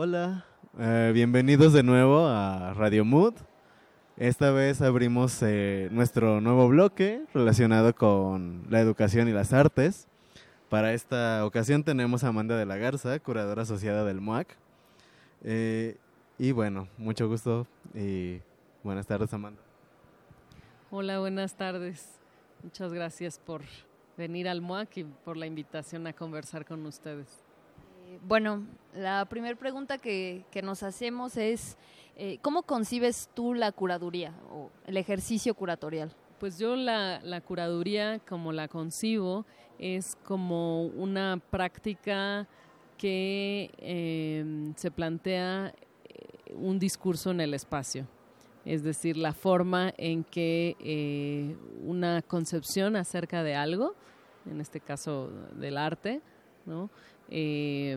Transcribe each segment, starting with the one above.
Hola, eh, bienvenidos de nuevo a Radio Mood. Esta vez abrimos eh, nuestro nuevo bloque relacionado con la educación y las artes. Para esta ocasión tenemos a Amanda de la Garza, curadora asociada del MUAC. Eh, y bueno, mucho gusto y buenas tardes, Amanda. Hola, buenas tardes. Muchas gracias por venir al MUAC y por la invitación a conversar con ustedes. Bueno, la primera pregunta que, nos hacemos es, eh, ¿cómo concibes tú la curaduría o el ejercicio curatorial? Pues yo la, curaduría, como la concibo, es como una práctica que em, se plantea eh, un discurso en el espacio, es decir, la forma en que eh, una concepción acerca de algo, en este caso del arte, ¿no? Eh,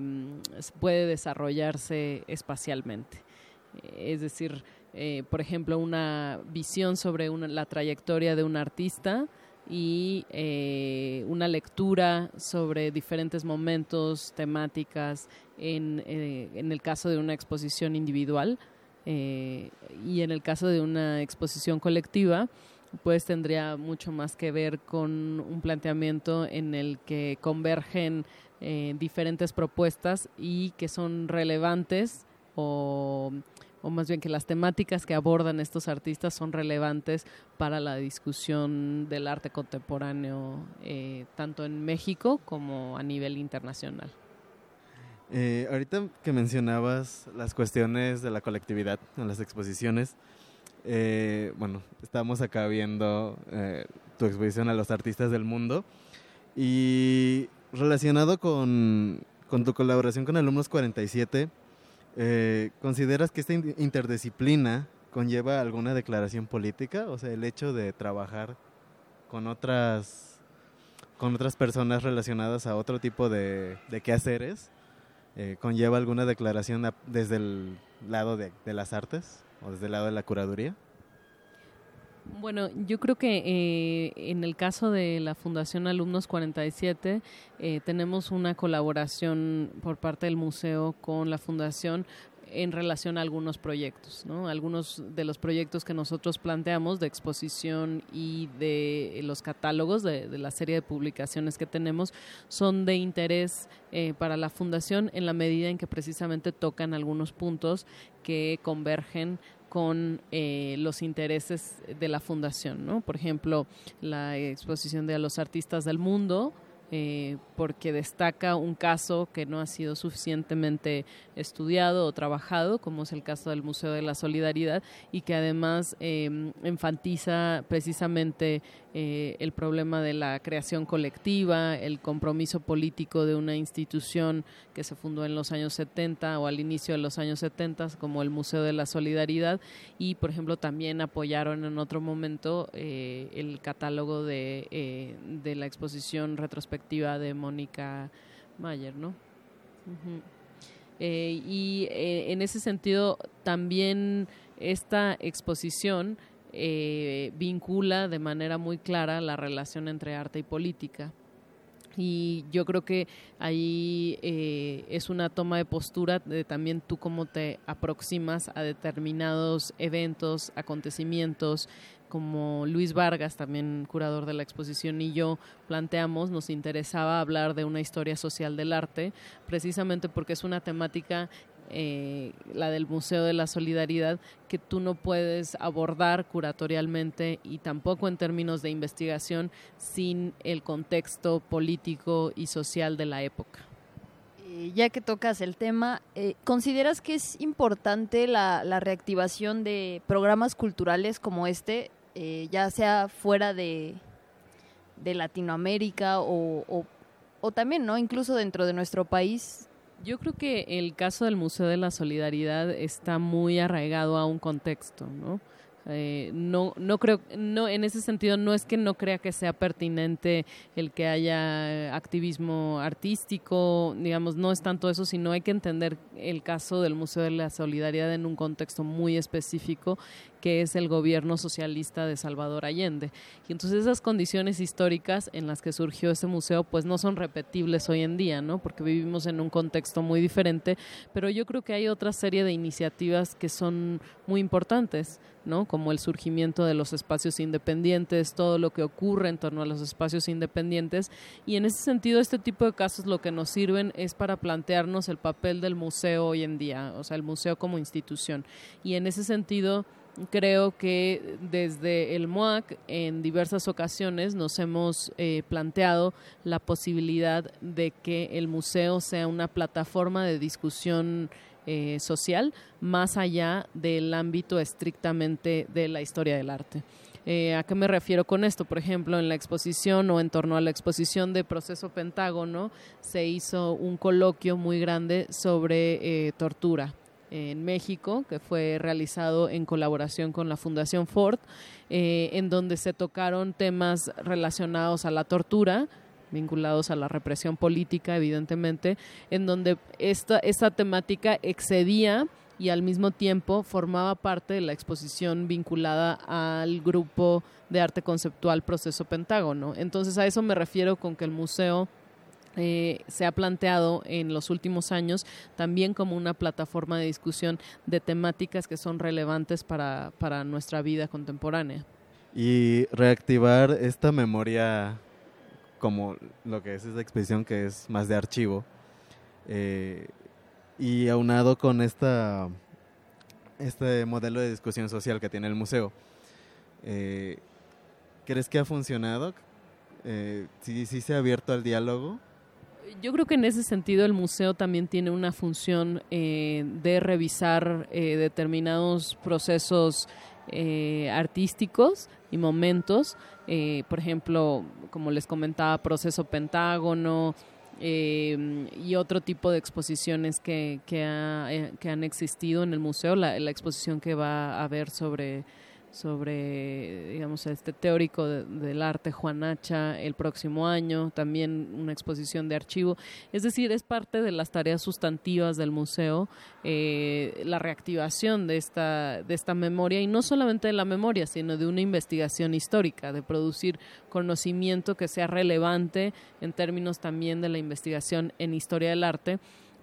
puede desarrollarse espacialmente. Es decir, eh, por ejemplo, una visión sobre la trayectoria de un artista y eh, una lectura sobre diferentes momentos, temáticas, en, eh, en, el caso de una exposición individual y en el caso de una exposición colectiva, pues tendría mucho más que ver con un planteamiento en el que convergen eh, diferentes propuestas y que son relevantes o, más bien que las temáticas que abordan estos artistas son relevantes para la discusión del arte contemporáneo, eh, tanto en México como a nivel internacional. Eh, ahorita que mencionabas las cuestiones de la colectividad en las exposiciones, bueno, estamos acá viendo tu exposición a los artistas del mundo y relacionado con, tu colaboración con Alumnos 47, eh, ¿consideras que esta interdisciplina conlleva alguna declaración política? O sea, el hecho de trabajar con otras, con otras personas relacionadas a otro tipo de, de quehaceres, eh, ¿conlleva alguna declaración desde el lado de las artes o desde el lado de la curaduría? Bueno, yo creo que eh, en el caso de la Fundación Alumnos 47 eh, tenemos una colaboración por parte del museo con la Fundación en relación a algunos proyectos, ¿no? Algunos de los proyectos que nosotros planteamos de exposición y de los catálogos de, la serie de publicaciones que tenemos son de interés eh, para la fundación en la medida en que precisamente tocan algunos puntos que convergen con eh, los intereses de la fundación, ¿no? Por ejemplo, la exposición de los artistas del mundo, eh, porque destaca un caso que no ha sido suficientemente estudiado o trabajado, como es el caso del Museo de la Solidaridad, y que además em, enfatiza precisamente eh, el problema de la creación colectiva, el compromiso político de una institución que se fundó en los años 70 o al inicio de los años 70, como el Museo de la Solidaridad, y por ejemplo también apoyaron en otro momento eh, el catálogo de, de la exposición retrospectiva de Mónica Mayer, ¿no? Eh, y eh, en ese sentido también esta exposición eh, vincula de manera muy clara la relación entre arte y política. Y yo creo que ahí es una toma de postura de también tú cómo te aproximas a determinados eventos, acontecimientos, como Luis Vargas, también curador de la exposición, y yo planteamos, nos interesaba hablar de una historia social del arte, precisamente porque es una temática eh, la del Museo de la Solidaridad, que tú no puedes abordar curatorialmente y tampoco en términos de investigación sin el contexto político y social de la época. Ya que tocas el tema, eh, ¿consideras que es importante la, reactivación de programas culturales como este eh, ya sea fuera de, de Latinoamérica o, o, también, ¿no? Incluso dentro de nuestro país. Yo creo que el caso del Museo de la Solidaridad está muy arraigado a un contexto, ¿no? Eh, no, no creo, no, en ese sentido no es que no crea que sea pertinente el que haya activismo artístico, digamos, no es tanto eso, sino hay que entender el caso del Museo de la Solidaridad en un contexto muy específico que es el gobierno socialista de Salvador Allende. Y entonces esas condiciones históricas en las que surgió ese museo pues no son repetibles hoy en día, ¿no? Porque vivimos en un contexto muy diferente, pero yo creo que hay otra serie de iniciativas que son muy importantes. ¿No? como el surgimiento de los espacios independientes, todo lo que ocurre en torno a los espacios independientes. Y en ese sentido, este tipo de casos lo que nos sirven es para plantearnos el papel del museo hoy en día, o sea, el museo como institución. Y en ese sentido, creo que desde el MOAC en diversas ocasiones nos hemos eh, planteado la posibilidad de que el museo sea una plataforma de discusión eh, social más allá del ámbito estrictamente de la historia del arte. Eh, ¿A qué me refiero con esto? Por ejemplo, en la exposición o en torno a la exposición de Proceso Pentágono se hizo un coloquio muy grande sobre eh, tortura en México, que fue realizado en colaboración con la Fundación Ford, en donde se tocaron temas relacionados a la tortura, vinculados a la represión política, evidentemente, en donde esta, esta temática excedía y al mismo tiempo formaba parte de la exposición vinculada al grupo de arte conceptual Proceso Pentágono. Entonces a eso me refiero con que el museo eh, se ha planteado en los últimos años también como una plataforma de discusión de temáticas que son relevantes para, para nuestra vida contemporánea. Y reactivar esta memoria como lo que es esa exposición que es más de archivo. Eh, y aunado con esta, este modelo de discusión social que tiene el museo, eh, ¿crees que ha funcionado? Eh, ¿sí, ¿Sí se ha abierto al diálogo? Yo creo que en ese sentido el museo también tiene una función de revisar determinados procesos artísticos y momentos eh, por ejemplo, como les comentaba, Proceso Pentágono eh, y otro tipo de exposiciones que, eh, que, han existido en el museo, la, la exposición que va a haber sobre sobre, digamos, este teórico del arte Juan Hacha el próximo año, también una exposición de archivo. Es decir, es parte de las tareas sustantivas del museo eh, la reactivación de esta, de esta memoria y no solamente de la memoria, sino de una investigación histórica, de producir conocimiento que sea relevante en términos también de la investigación en historia del arte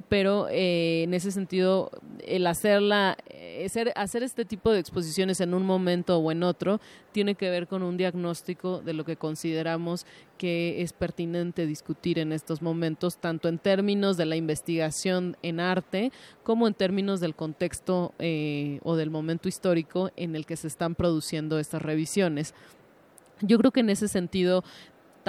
pero eh, en ese sentido el hacerla eh, hacer, hacer este tipo de exposiciones en un momento o en otro tiene que ver con un diagnóstico de lo que consideramos que es pertinente discutir en estos momentos tanto en términos de la investigación en arte como en términos del contexto eh, o del momento histórico en el que se están produciendo estas revisiones. Yo creo que en ese sentido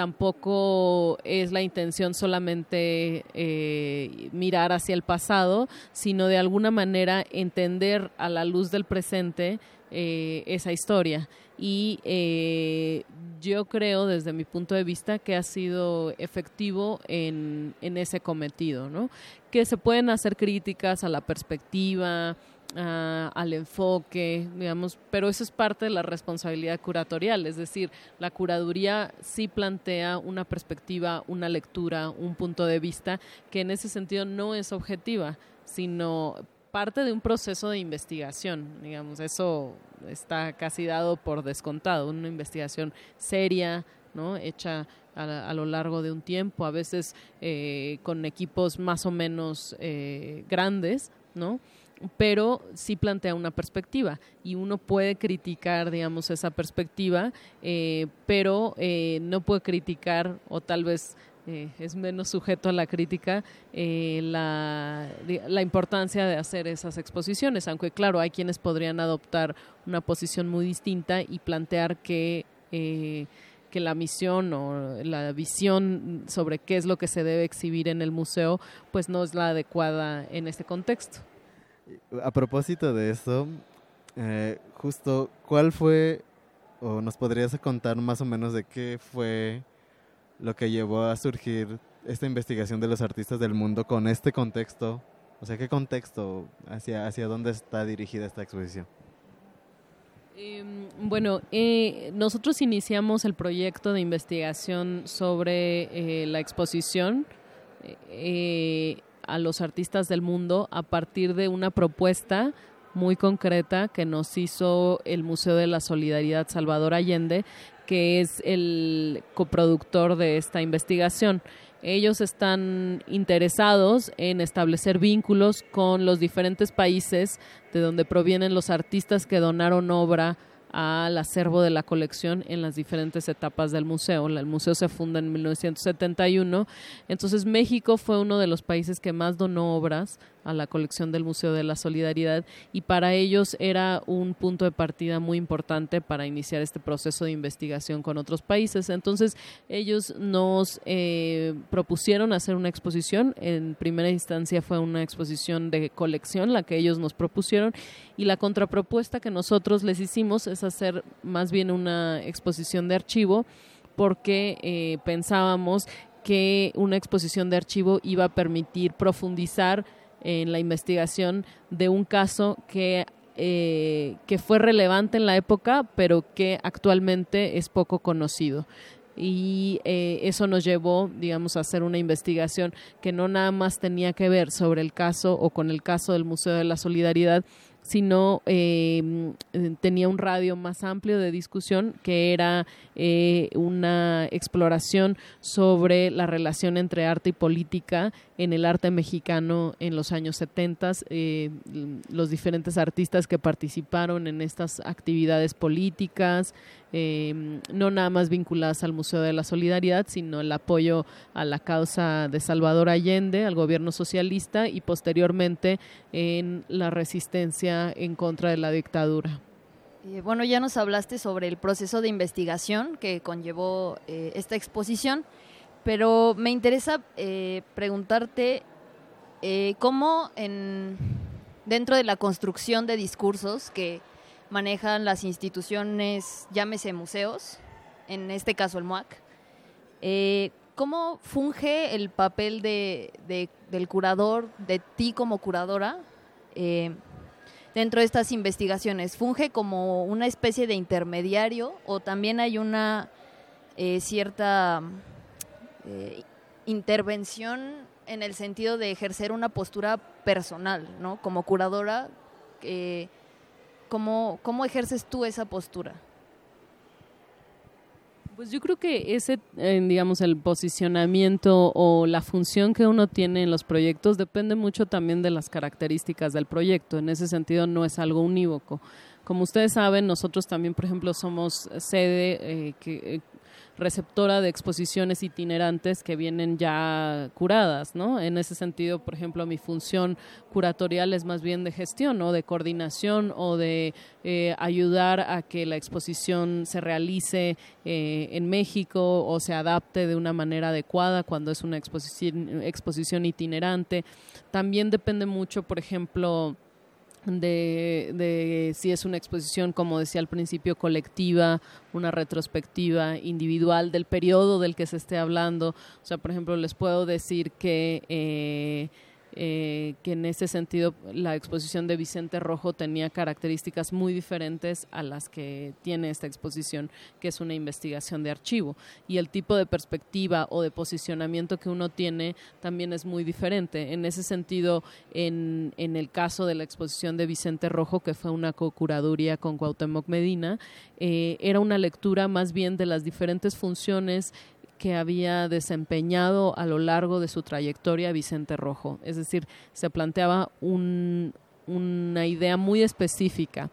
tampoco es la intención solamente eh, mirar hacia el pasado, sino de alguna manera entender a la luz del presente eh, esa historia. Y eh, yo creo, desde mi punto de vista, que ha sido efectivo en, en ese cometido, ¿no? Que se pueden hacer críticas a la perspectiva, al enfoque, digamos, pero eso es parte de la responsabilidad curatorial, es decir, la curaduría sí plantea una perspectiva, una lectura, un punto de vista que en ese sentido no es objetiva, sino parte de un proceso de investigación, digamos, eso está casi dado por descontado, una investigación seria, ¿no? hecha a, lo largo de un tiempo, a veces eh, con equipos más o menos eh, grandes, ¿no? Pero sí plantea una perspectiva y uno puede criticar, digamos, esa perspectiva, eh, pero eh, no puede criticar o tal vez eh, es menos sujeto a la crítica la, la, importancia de hacer esas exposiciones, aunque claro, hay quienes podrían adoptar una posición muy distinta y plantear que que la misión o la visión sobre qué es lo que se debe exhibir en el museo, pues no es la adecuada en este contexto. A propósito de eso, eh, justo, ¿cuál fue, o nos podrías contar más o menos de qué fue lo que llevó a surgir esta investigación de los artistas del mundo con este contexto? O sea, ¿qué contexto, hacia, hacia dónde está dirigida esta exposición? Em, bueno, eh, nosotros iniciamos el proyecto de investigación sobre eh, la exposición a los artistas del mundo a partir de una propuesta muy concreta que nos hizo el Museo de la Solidaridad Salvador Allende, que es el coproductor de esta investigación. Ellos están interesados en establecer vínculos con los diferentes países de donde provienen los artistas que donaron obra al acervo de la colección en las diferentes etapas del museo. El museo se funda en 1971, entonces México fue uno de los países que más donó obras a la colección del Museo de la Solidaridad y para ellos era un punto de partida muy importante para iniciar este proceso de investigación con otros países. Entonces ellos nos eh, propusieron hacer una exposición, en primera instancia fue una exposición de colección la que ellos nos propusieron y la contrapropuesta que nosotros les hicimos es hacer más bien una exposición de archivo porque eh, pensábamos que una exposición de archivo iba a permitir profundizar en la investigación de un caso que, eh, que fue relevante en la época, pero que actualmente es poco conocido. Y eh, eso nos llevó, digamos, a hacer una investigación que no nada más tenía que ver sobre el caso o con el caso del Museo de la Solidaridad, sino eh, tenía un radio más amplio de discusión que era eh, una exploración sobre la relación entre arte y política en el arte mexicano en los años 70, eh, los diferentes artistas que participaron en estas actividades políticas, eh, no nada más vinculadas al Museo de la Solidaridad, sino el apoyo a la causa de Salvador Allende, al gobierno socialista y posteriormente en la resistencia en contra de la dictadura. Eh, bueno, ya nos hablaste sobre el proceso de investigación que conllevó eh, esta exposición, pero me interesa preguntarte cómo en, dentro de la construcción de discursos que manejan las instituciones, llámese museos, en este caso el MUAC. Eh, ¿Cómo funge el papel de, del curador, de ti como curadora, eh, dentro de estas investigaciones? ¿Funge como una especie de intermediario o también hay una eh, cierta intervención en el sentido de ejercer una postura personal, ¿no? Como curadora, ¿Cómo, ¿Cómo ejerces tú esa postura? Pues yo creo que ese, eh, digamos, el posicionamiento o la función que uno tiene en los proyectos depende mucho también de las características del proyecto. En ese sentido no es algo unívoco. Como ustedes saben, nosotros también, por ejemplo, somos sede eh, que, eh, receptora de exposiciones itinerantes que vienen ya curadas, ¿no? En ese sentido, por ejemplo, mi función curatorial es más bien de gestión o de coordinación o de eh, ayudar a que la exposición se realice eh, en México o se adapte de una manera adecuada cuando es una exposición, exposición itinerante. También depende mucho, por ejemplo, de, de, si es una exposición, como decía al principio, colectiva, una retrospectiva individual del periodo del que se esté hablando. O sea, por ejemplo, les puedo decir que eh, eh, que en ese sentido la exposición de Vicente Rojo tenía características muy diferentes a las que tiene esta exposición, que es una investigación de archivo. Y el tipo de perspectiva o de posicionamiento que uno tiene también es muy diferente. En ese sentido, en, en el caso de la exposición de Vicente Rojo, que fue una co-curaduría con Cuauhtémoc Medina, eh, era una lectura más bien de las diferentes funciones que había desempeñado a lo largo de su trayectoria Vicente Rojo. Es decir, se planteaba una idea muy específica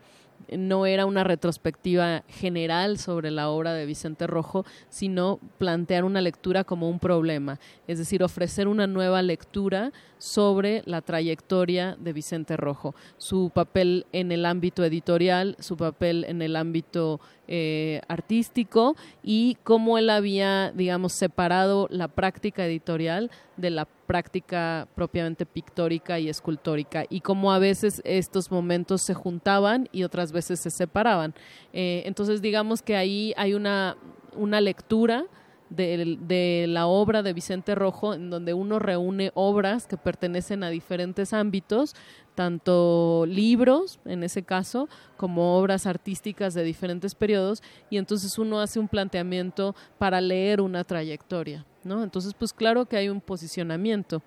no era una retrospectiva general sobre la obra de Vicente Rojo, sino plantear una lectura como un problema, es decir, ofrecer una nueva lectura sobre la trayectoria de Vicente Rojo, su papel en el ámbito editorial, su papel en el ámbito eh, artístico y cómo él había, digamos, separado la práctica editorial de la práctica propiamente pictórica y escultórica y cómo a veces estos momentos se juntaban y otras veces se separaban. Eh, entonces digamos que ahí hay una, una lectura de, de, la obra de Vicente Rojo, en donde uno reúne obras que pertenecen a diferentes ámbitos, tanto libros, en ese caso, como obras artísticas de diferentes periodos, y entonces uno hace un planteamiento para leer una trayectoria, Entonces, pues claro que hay un posicionamiento.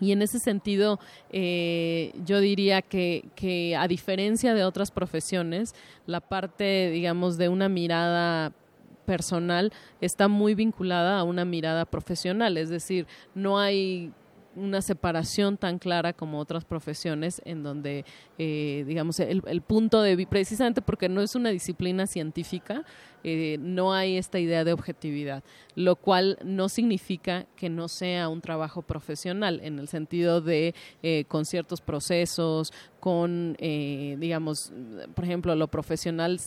Y en ese sentido, eh, yo diría que, que, a diferencia de otras profesiones, la parte, digamos, de una mirada personal está muy vinculada a una mirada profesional, es decir, no hay una separación tan clara como otras profesiones en donde, eh, digamos, el, el, punto de precisamente porque no es una disciplina científica, eh, no hay esta idea de objetividad, lo cual no significa que no sea un trabajo profesional en el sentido de eh, con ciertos procesos, con, eh, digamos, por ejemplo, lo profesional,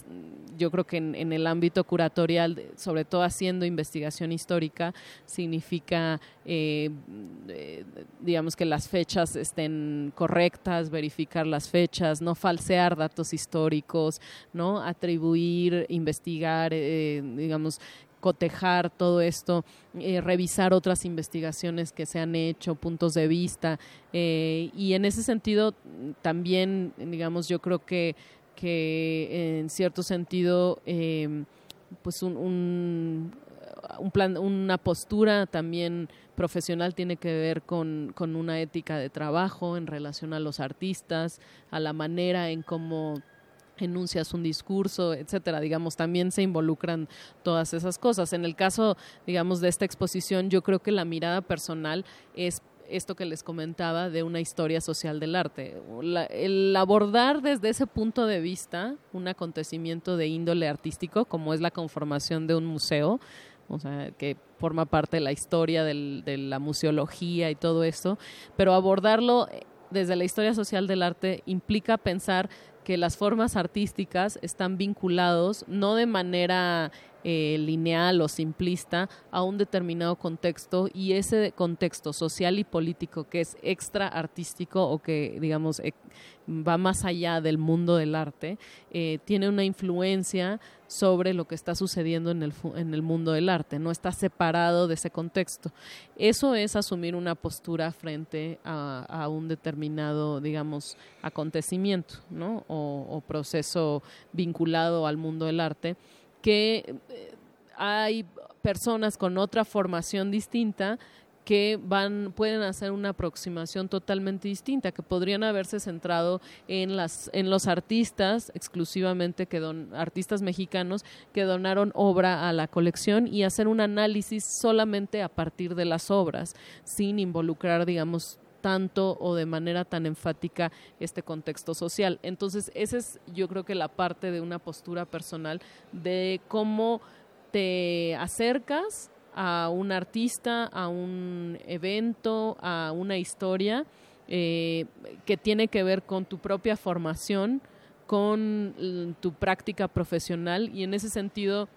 yo creo que en, el ámbito curatorial, sobre todo haciendo investigación histórica, significa, eh, digamos, que las fechas estén correctas, verificar las fechas, no falsear datos históricos, no atribuir, investigar, eh, digamos, cotejar todo esto, eh, revisar otras investigaciones que se han hecho, puntos de vista. Eh, y en ese sentido, también, digamos, yo creo que, que en cierto sentido, eh, pues un, un, plan, una postura también profesional tiene que ver con, con una ética de trabajo en relación a los artistas, a la manera en cómo enuncias un discurso, etcétera. Digamos, también se involucran todas esas cosas. En el caso, digamos, de esta exposición, yo creo que la mirada personal es esto que les comentaba de una historia social del arte. El abordar desde ese punto de vista un acontecimiento de índole artístico, como es la conformación de un museo, o sea, que forma parte de la historia del, de la museología y todo esto, pero abordarlo desde la historia social del arte implica pensar que las formas artísticas están vinculados no de manera eh, lineal o simplista a un determinado contexto y ese contexto social y político que es extra artístico o que digamos eh, va más allá del mundo del arte eh, tiene una influencia sobre lo que está sucediendo en el, en el mundo del arte, no está separado de ese contexto. Eso es asumir una postura frente a, un determinado, digamos, acontecimiento o proceso vinculado al mundo del arte que hay personas con otra formación distinta que van pueden hacer una aproximación totalmente distinta que podrían haberse centrado en las en los artistas exclusivamente que don artistas mexicanos que donaron obra a la colección y hacer un análisis solamente a partir de las obras sin involucrar digamos tanto o de manera tan enfática este contexto social. Entonces, esa es yo creo que la parte de una postura personal de cómo te acercas a un artista, a un evento, a una historia eh, que tiene que ver con tu propia formación, con tu práctica profesional y en ese sentido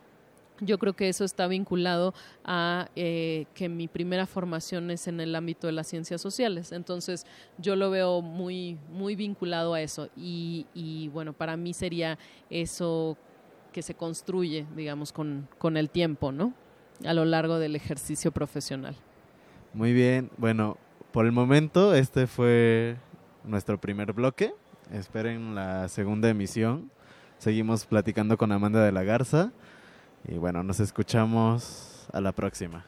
yo creo que eso está vinculado a eh, que mi primera formación es en el ámbito de las ciencias sociales. Entonces, yo lo veo muy, muy vinculado a eso. Y, y bueno, para mí sería eso que se construye, digamos, con, con el tiempo, ¿no? A lo largo del ejercicio profesional. Muy bien. Bueno, por el momento, este fue nuestro primer bloque. Esperen la segunda emisión. Seguimos platicando con Amanda de la Garza. Y bueno, nos escuchamos a la próxima.